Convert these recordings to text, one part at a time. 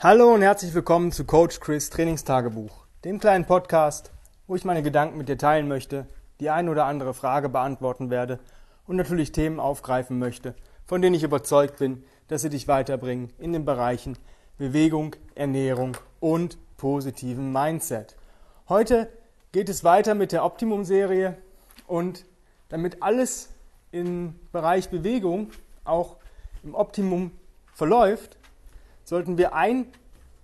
Hallo und herzlich willkommen zu Coach Chris Trainingstagebuch, dem kleinen Podcast, wo ich meine Gedanken mit dir teilen möchte, die ein oder andere Frage beantworten werde und natürlich Themen aufgreifen möchte, von denen ich überzeugt bin, dass sie dich weiterbringen in den Bereichen Bewegung, Ernährung und positiven Mindset. Heute geht es weiter mit der Optimum-Serie und damit alles im Bereich Bewegung auch im Optimum verläuft, sollten wir ein,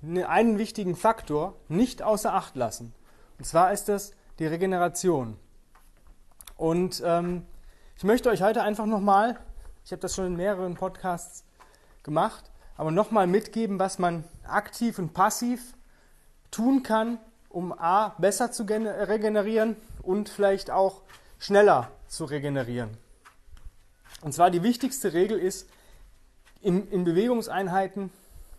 ne, einen wichtigen Faktor nicht außer Acht lassen. Und zwar ist das die Regeneration. Und ähm, ich möchte euch heute einfach nochmal, ich habe das schon in mehreren Podcasts gemacht, aber nochmal mitgeben, was man aktiv und passiv tun kann, um A, besser zu regenerieren und vielleicht auch schneller zu regenerieren. Und zwar die wichtigste Regel ist, in, in Bewegungseinheiten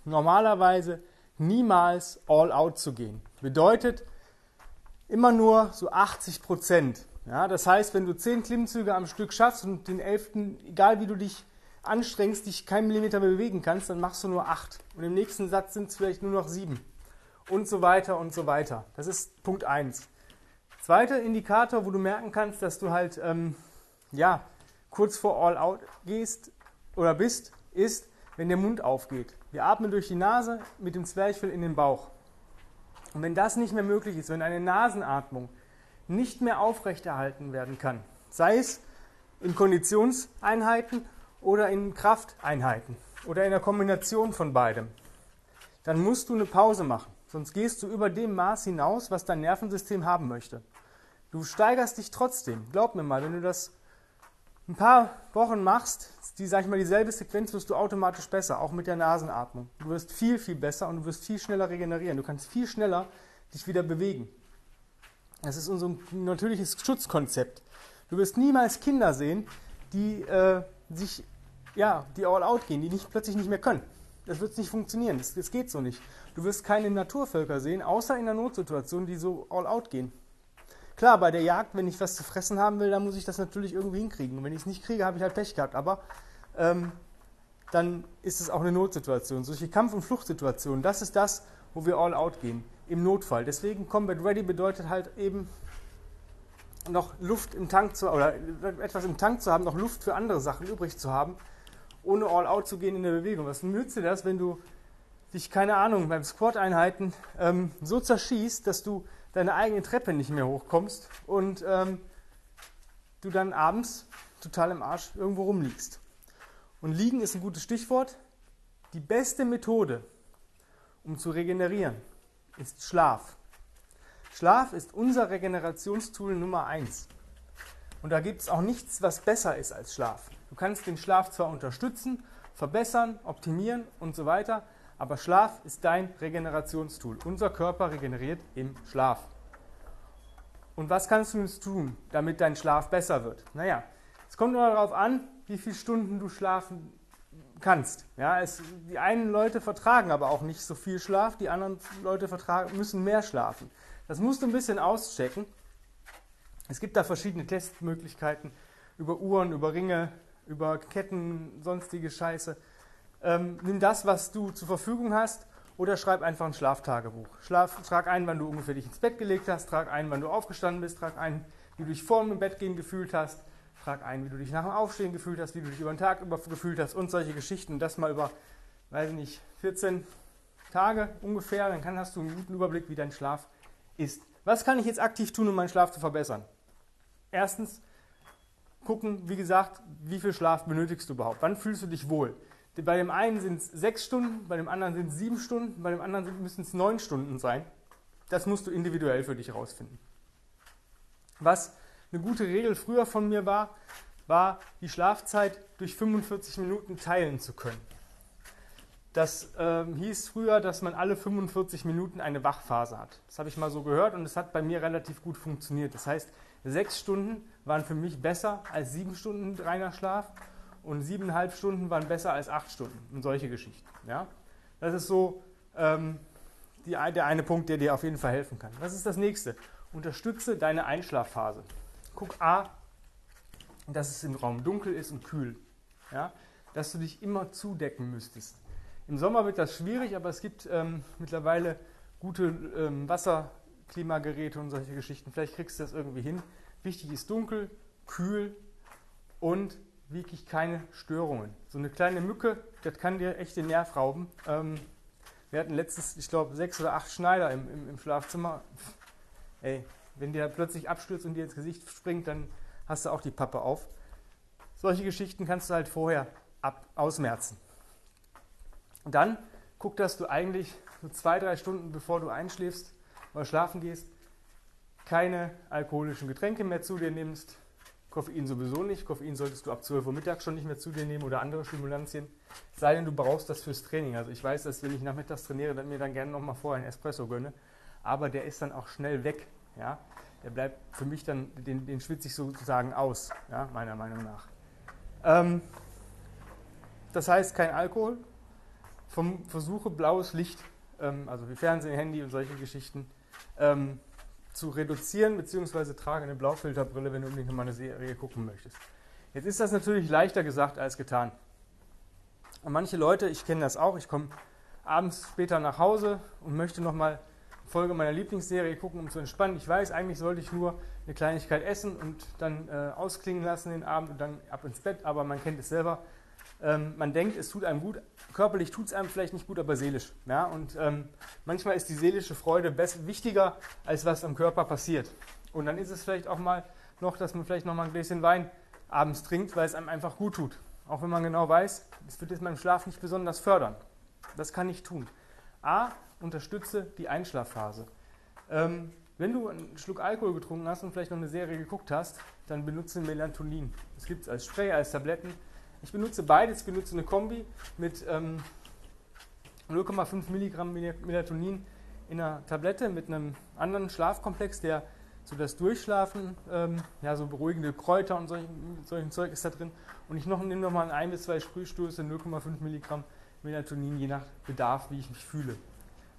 normalerweise niemals all out zu gehen. Bedeutet immer nur so 80 Prozent. Ja, das heißt, wenn du 10 Klimmzüge am Stück schaffst und den 11., egal wie du dich anstrengst, dich keinen Millimeter mehr bewegen kannst, dann machst du nur 8. Und im nächsten Satz sind es vielleicht nur noch 7. Und so weiter und so weiter. Das ist Punkt 1. Zweiter Indikator, wo du merken kannst, dass du halt ähm, ja, kurz vor All Out gehst oder bist, ist, wenn der Mund aufgeht. Wir atmen durch die Nase mit dem Zwerchfell in den Bauch. Und wenn das nicht mehr möglich ist, wenn eine Nasenatmung nicht mehr aufrechterhalten werden kann, sei es in Konditionseinheiten oder in Krafteinheiten oder in der Kombination von beidem, dann musst du eine Pause machen. Sonst gehst du über dem Maß hinaus, was dein Nervensystem haben möchte. Du steigerst dich trotzdem. Glaub mir mal, wenn du das ein paar Wochen machst, die, sag ich mal, dieselbe Sequenz wirst du automatisch besser, auch mit der Nasenatmung. Du wirst viel, viel besser und du wirst viel schneller regenerieren. Du kannst viel schneller dich wieder bewegen. Das ist unser natürliches Schutzkonzept. Du wirst niemals Kinder sehen, die äh, sich, ja, die all out gehen, die nicht, plötzlich nicht mehr können. Das wird nicht funktionieren. Das, das geht so nicht. Du wirst keine Naturvölker sehen, außer in der Notsituation, die so all out gehen. Klar, bei der Jagd, wenn ich was zu fressen haben will, dann muss ich das natürlich irgendwie hinkriegen. Und wenn ich es nicht kriege, habe ich halt Pech gehabt. Aber ähm, dann ist es auch eine Notsituation. Solche Kampf- und Fluchtsituationen, das ist das, wo wir all out gehen. Im Notfall. Deswegen Combat Ready bedeutet halt eben noch Luft im Tank zu oder etwas im Tank zu haben, noch Luft für andere Sachen übrig zu haben, ohne all out zu gehen in der Bewegung. Was nützt dir das, wenn du dich, keine Ahnung, beim Squat-Einheiten ähm, so zerschießt, dass du deine eigene Treppe nicht mehr hochkommst und ähm, du dann abends total im Arsch irgendwo rumliegst. Und liegen ist ein gutes Stichwort. Die beste Methode, um zu regenerieren, ist Schlaf. Schlaf ist unser Regenerationstool Nummer eins. Und da gibt es auch nichts, was besser ist als Schlaf. Du kannst den Schlaf zwar unterstützen, verbessern, optimieren und so weiter, aber Schlaf ist dein Regenerationstool. Unser Körper regeneriert im Schlaf. Und was kannst du jetzt tun, damit dein Schlaf besser wird? Naja, es kommt nur darauf an, wie viele Stunden du schlafen kannst. Ja, es, die einen Leute vertragen aber auch nicht so viel Schlaf, die anderen Leute vertragen, müssen mehr schlafen. Das musst du ein bisschen auschecken. Es gibt da verschiedene Testmöglichkeiten über Uhren, über Ringe, über Ketten, sonstige Scheiße. Ähm, nimm das, was du zur Verfügung hast oder schreib einfach ein Schlaftagebuch. Schlaf, trag ein, wann du ungefähr dich ins Bett gelegt hast, trag ein, wann du aufgestanden bist, trag ein, wie du dich vor dem Bett gehen gefühlt hast, trag ein, wie du dich nach dem Aufstehen gefühlt hast, wie du dich über den Tag über gefühlt hast und solche Geschichten. Das mal über, weiß ich nicht, 14 Tage ungefähr, dann kann, hast du einen guten Überblick, wie dein Schlaf ist. Was kann ich jetzt aktiv tun, um meinen Schlaf zu verbessern? Erstens, gucken, wie gesagt, wie viel Schlaf benötigst du überhaupt? Wann fühlst du dich wohl? Bei dem einen sind es sechs Stunden, bei dem anderen sind es sieben Stunden, bei dem anderen müssen es neun Stunden sein. Das musst du individuell für dich herausfinden. Was eine gute Regel früher von mir war, war die Schlafzeit durch 45 Minuten teilen zu können. Das äh, hieß früher, dass man alle 45 Minuten eine Wachphase hat. Das habe ich mal so gehört und es hat bei mir relativ gut funktioniert. Das heißt, sechs Stunden waren für mich besser als sieben Stunden reiner Schlaf und siebeneinhalb Stunden waren besser als acht Stunden und solche Geschichten. Ja? Das ist so ähm, die, der eine Punkt, der dir auf jeden Fall helfen kann. Was ist das nächste? Unterstütze deine Einschlafphase. Guck A, dass es im Raum dunkel ist und kühl. Ja? Dass du dich immer zudecken müsstest. Im Sommer wird das schwierig, aber es gibt ähm, mittlerweile gute ähm, Wasserklimageräte und solche Geschichten. Vielleicht kriegst du das irgendwie hin. Wichtig ist dunkel, kühl und wirklich keine Störungen. So eine kleine Mücke, das kann dir echt den Nerv rauben. Ähm, wir hatten letztens, ich glaube, sechs oder acht Schneider im, im, im Schlafzimmer. Ey, wenn der plötzlich abstürzt und dir ins Gesicht springt, dann hast du auch die Pappe auf. Solche Geschichten kannst du halt vorher ab, ausmerzen. Und dann guck, dass du eigentlich so zwei, drei Stunden bevor du einschläfst oder schlafen gehst, keine alkoholischen Getränke mehr zu dir nimmst. Koffein sowieso nicht. Koffein solltest du ab 12 Uhr mittags schon nicht mehr zu dir nehmen oder andere Stimulantien. Sei denn, du brauchst das fürs Training. Also ich weiß, dass wenn ich nachmittags trainiere, dann mir dann gerne nochmal vorher einen Espresso gönne. Aber der ist dann auch schnell weg. Ja? Der bleibt für mich dann, den, den schwitze ich sozusagen aus, ja? meiner Meinung nach. Ähm, das heißt kein Alkohol. Vom Versuche blaues Licht, ähm, also wie Fernsehen, Handy und solche Geschichten, ähm, zu reduzieren, beziehungsweise trage eine Blaufilterbrille, wenn du unbedingt nochmal eine Serie gucken möchtest. Jetzt ist das natürlich leichter gesagt als getan. Und manche Leute, ich kenne das auch, ich komme abends später nach Hause und möchte nochmal eine Folge meiner Lieblingsserie gucken, um zu entspannen. Ich weiß, eigentlich sollte ich nur eine Kleinigkeit essen und dann äh, ausklingen lassen den Abend und dann ab ins Bett, aber man kennt es selber. Ähm, man denkt, es tut einem gut, körperlich tut es einem vielleicht nicht gut, aber seelisch. Ja? Und ähm, manchmal ist die seelische Freude wichtiger, als was am Körper passiert. Und dann ist es vielleicht auch mal noch, dass man vielleicht noch mal ein Gläschen Wein abends trinkt, weil es einem einfach gut tut. Auch wenn man genau weiß, es wird jetzt meinem Schlaf nicht besonders fördern. Das kann ich tun. A, unterstütze die Einschlafphase. Ähm, wenn du einen Schluck Alkohol getrunken hast und vielleicht noch eine Serie geguckt hast, dann benutze Melatonin. Das gibt es als Spray, als Tabletten. Ich benutze beides, ich benutze eine Kombi mit ähm, 0,5 Milligramm Melatonin in einer Tablette mit einem anderen Schlafkomplex, der so das Durchschlafen, ähm, ja, so beruhigende Kräuter und solchen, solchen Zeug ist da drin. Und ich noch, nehme nochmal ein bis zwei Sprühstöße, 0,5 Milligramm Melatonin, je nach Bedarf, wie ich mich fühle.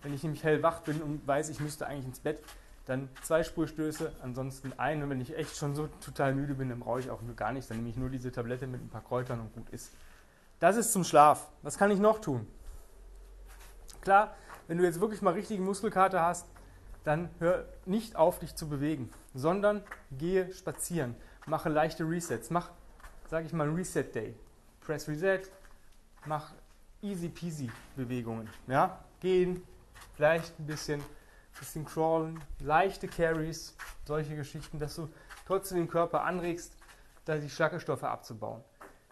Wenn ich nämlich hellwach bin und weiß, ich müsste eigentlich ins Bett, dann zwei Sprühstöße, ansonsten ein. Und wenn ich echt schon so total müde bin, dann brauche ich auch gar nichts. Dann nehme ich nur diese Tablette mit ein paar Kräutern und gut ist. Das ist zum Schlaf. Was kann ich noch tun? Klar, wenn du jetzt wirklich mal richtige Muskelkater hast, dann hör nicht auf, dich zu bewegen, sondern gehe spazieren. Mache leichte Resets. Mach, sage ich mal, Reset Day. Press Reset. Mach easy peasy Bewegungen. Ja? Gehen, vielleicht ein bisschen bisschen crawlen, leichte Carries, solche Geschichten, dass du trotzdem den Körper anregst, da die Schlackelstoffe abzubauen.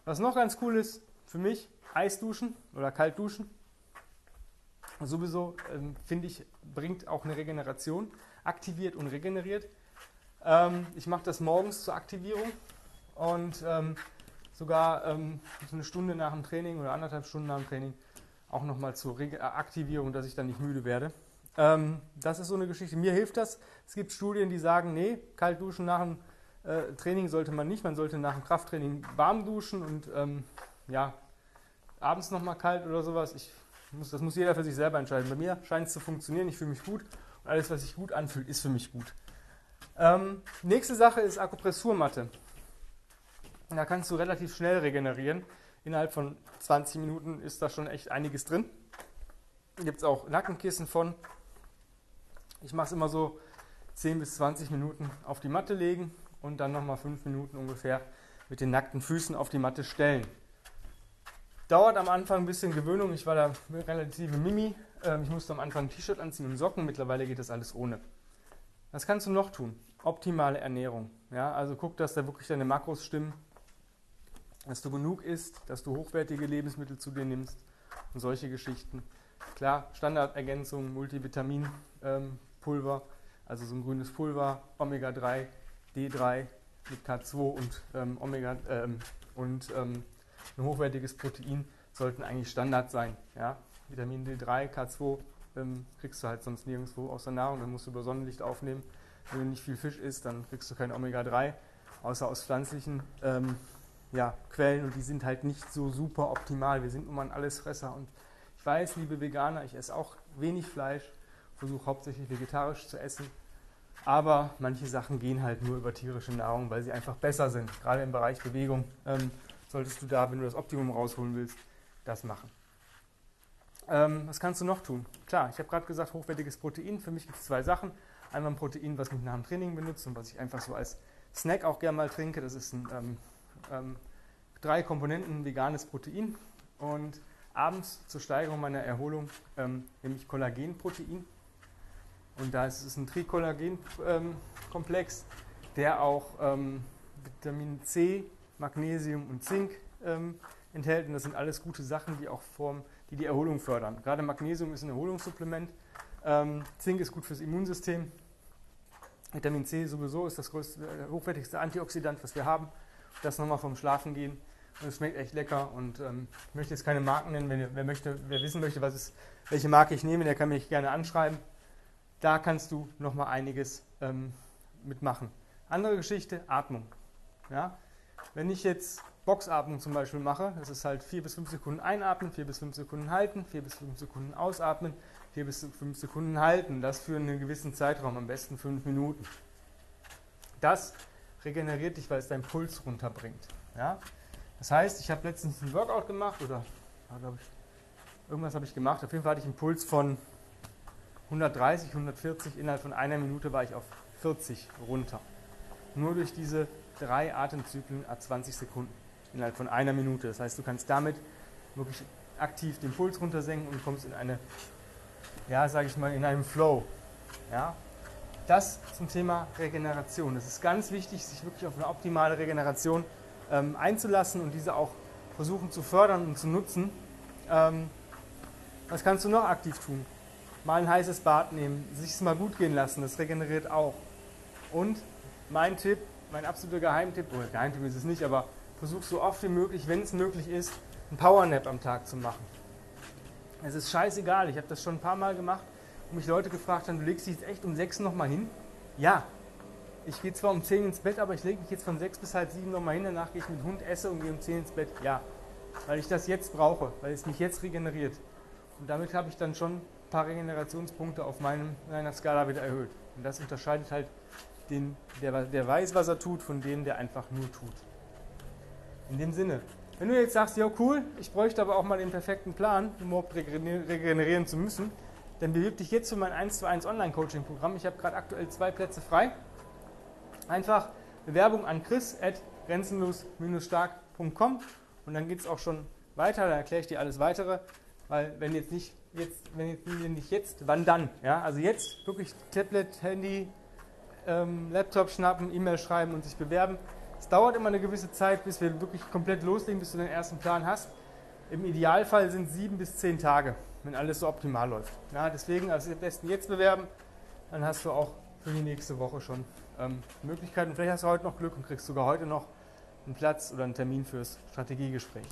Was noch ganz cool ist, für mich, Eisduschen oder Kaltduschen. Sowieso ähm, finde ich, bringt auch eine Regeneration, aktiviert und regeneriert. Ähm, ich mache das morgens zur Aktivierung und ähm, sogar ähm, eine Stunde nach dem Training oder anderthalb Stunden nach dem Training auch nochmal zur Re Aktivierung, dass ich dann nicht müde werde. Ähm, das ist so eine Geschichte. Mir hilft das. Es gibt Studien, die sagen, nee, kalt duschen nach dem äh, Training sollte man nicht. Man sollte nach dem Krafttraining warm duschen und ähm, ja, abends nochmal kalt oder sowas. Ich muss, das muss jeder für sich selber entscheiden. Bei mir scheint es zu funktionieren. Ich fühle mich gut und alles, was sich gut anfühlt, ist für mich gut. Ähm, nächste Sache ist Akupressurmatte. Da kannst du relativ schnell regenerieren. Innerhalb von 20 Minuten ist da schon echt einiges drin. Gibt es auch Nackenkissen von. Ich mache es immer so 10 bis 20 Minuten auf die Matte legen und dann nochmal 5 Minuten ungefähr mit den nackten Füßen auf die Matte stellen. Dauert am Anfang ein bisschen Gewöhnung. Ich war da relativ Mimi. Ähm, ich musste am Anfang ein T-Shirt anziehen und Socken. Mittlerweile geht das alles ohne. Was kannst du noch tun? Optimale Ernährung. Ja, also guck, dass da wirklich deine Makros stimmen, dass du genug isst, dass du hochwertige Lebensmittel zu dir nimmst und solche Geschichten. Klar, Standardergänzung, Multivitamin, ähm, Pulver, also so ein grünes Pulver, Omega-3, D3 mit K2 und ähm, Omega ähm, und ähm, ein hochwertiges Protein sollten eigentlich Standard sein. Ja? Vitamin D3, K2 ähm, kriegst du halt sonst nirgendwo aus der Nahrung, dann musst du über Sonnenlicht aufnehmen. Wenn du nicht viel Fisch isst, dann kriegst du kein Omega-3, außer aus pflanzlichen ähm, ja, Quellen und die sind halt nicht so super optimal. Wir sind nun mal ein Allesfresser und ich weiß, liebe Veganer, ich esse auch wenig Fleisch versuche hauptsächlich vegetarisch zu essen. Aber manche Sachen gehen halt nur über tierische Nahrung, weil sie einfach besser sind. Gerade im Bereich Bewegung ähm, solltest du da, wenn du das Optimum rausholen willst, das machen. Ähm, was kannst du noch tun? Klar, ich habe gerade gesagt, hochwertiges Protein. Für mich gibt es zwei Sachen. Einmal ein Protein, was ich nach dem Training benutze und was ich einfach so als Snack auch gerne mal trinke. Das ist ein ähm, ähm, drei Komponenten veganes Protein. Und abends zur Steigerung meiner Erholung ähm, nehme ich Kollagenprotein. Und da ist es ein Trikollagen-Komplex, der auch ähm, Vitamin C, Magnesium und Zink ähm, enthält. Und das sind alles gute Sachen, die auch form, die, die Erholung fördern. Gerade Magnesium ist ein Erholungssupplement. Ähm, Zink ist gut fürs Immunsystem. Vitamin C sowieso ist das größte, äh, hochwertigste Antioxidant, was wir haben. Das nochmal vom Schlafen gehen. Und es schmeckt echt lecker. Und ähm, ich möchte jetzt keine Marken nennen. Wenn, wer, möchte, wer wissen möchte, was ist, welche Marke ich nehme, der kann mich gerne anschreiben. Da kannst du nochmal einiges ähm, mitmachen. Andere Geschichte, Atmung. Ja? Wenn ich jetzt Boxatmung zum Beispiel mache, das ist halt 4 bis 5 Sekunden einatmen, 4 bis 5 Sekunden halten, 4 bis 5 Sekunden ausatmen, 4 bis 5 Sekunden halten. Das für einen gewissen Zeitraum, am besten 5 Minuten. Das regeneriert dich, weil es deinen Puls runterbringt. Ja? Das heißt, ich habe letztens ein Workout gemacht oder ich, irgendwas habe ich gemacht. Auf jeden Fall hatte ich einen Puls von 130, 140. Innerhalb von einer Minute war ich auf 40 runter. Nur durch diese drei Atemzyklen a 20 Sekunden innerhalb von einer Minute. Das heißt, du kannst damit wirklich aktiv den Puls runtersenken und kommst in eine, ja, sage ich mal, in einen Flow. Ja? Das zum Thema Regeneration. Es ist ganz wichtig, sich wirklich auf eine optimale Regeneration ähm, einzulassen und diese auch versuchen zu fördern und zu nutzen. Ähm, was kannst du noch aktiv tun? Mal ein heißes Bad nehmen, sich es mal gut gehen lassen, das regeneriert auch. Und mein Tipp, mein absoluter Geheimtipp, oder Geheimtipp ist es nicht, aber versuch so oft wie möglich, wenn es möglich ist, einen Powernap am Tag zu machen. Es ist scheißegal, ich habe das schon ein paar Mal gemacht und mich Leute gefragt haben, du legst dich jetzt echt um sechs nochmal hin? Ja. Ich gehe zwar um 10 ins Bett, aber ich lege mich jetzt von sechs bis halb sieben nochmal hin, danach gehe ich mit Hund esse und gehe um 10 ins Bett. Ja. Weil ich das jetzt brauche, weil es mich jetzt regeneriert. Und damit habe ich dann schon paar Regenerationspunkte auf meinem, meiner Skala wieder erhöht. Und das unterscheidet halt den, der, der weiß, was er tut, von dem, der einfach nur tut. In dem Sinne, wenn du jetzt sagst, ja cool, ich bräuchte aber auch mal den perfekten Plan, um überhaupt regenerieren zu müssen, dann bewirb dich jetzt für mein 1 zu 1 Online-Coaching-Programm. Ich habe gerade aktuell zwei Plätze frei. Einfach Bewerbung an chris at grenzenlos-stark.com und dann geht es auch schon weiter, da erkläre ich dir alles weitere, weil wenn jetzt nicht jetzt, wenn jetzt nicht jetzt, wann dann? Ja, also jetzt wirklich Tablet, Handy, ähm, Laptop schnappen, E-Mail schreiben und sich bewerben. Es dauert immer eine gewisse Zeit, bis wir wirklich komplett loslegen, bis du den ersten Plan hast. Im Idealfall sind sieben bis zehn Tage, wenn alles so optimal läuft. Ja, deswegen also am besten jetzt bewerben, dann hast du auch für die nächste Woche schon ähm, Möglichkeiten. Vielleicht hast du heute noch Glück und kriegst sogar heute noch einen Platz oder einen Termin fürs Strategiegespräch.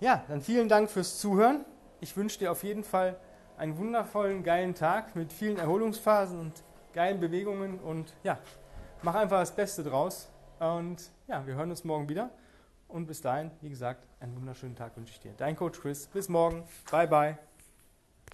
Ja, dann vielen Dank fürs Zuhören. Ich wünsche dir auf jeden Fall einen wundervollen, geilen Tag mit vielen Erholungsphasen und geilen Bewegungen und ja, mach einfach das Beste draus. Und ja, wir hören uns morgen wieder. Und bis dahin, wie gesagt, einen wunderschönen Tag wünsche ich dir. Dein Coach Chris. Bis morgen. Bye, bye.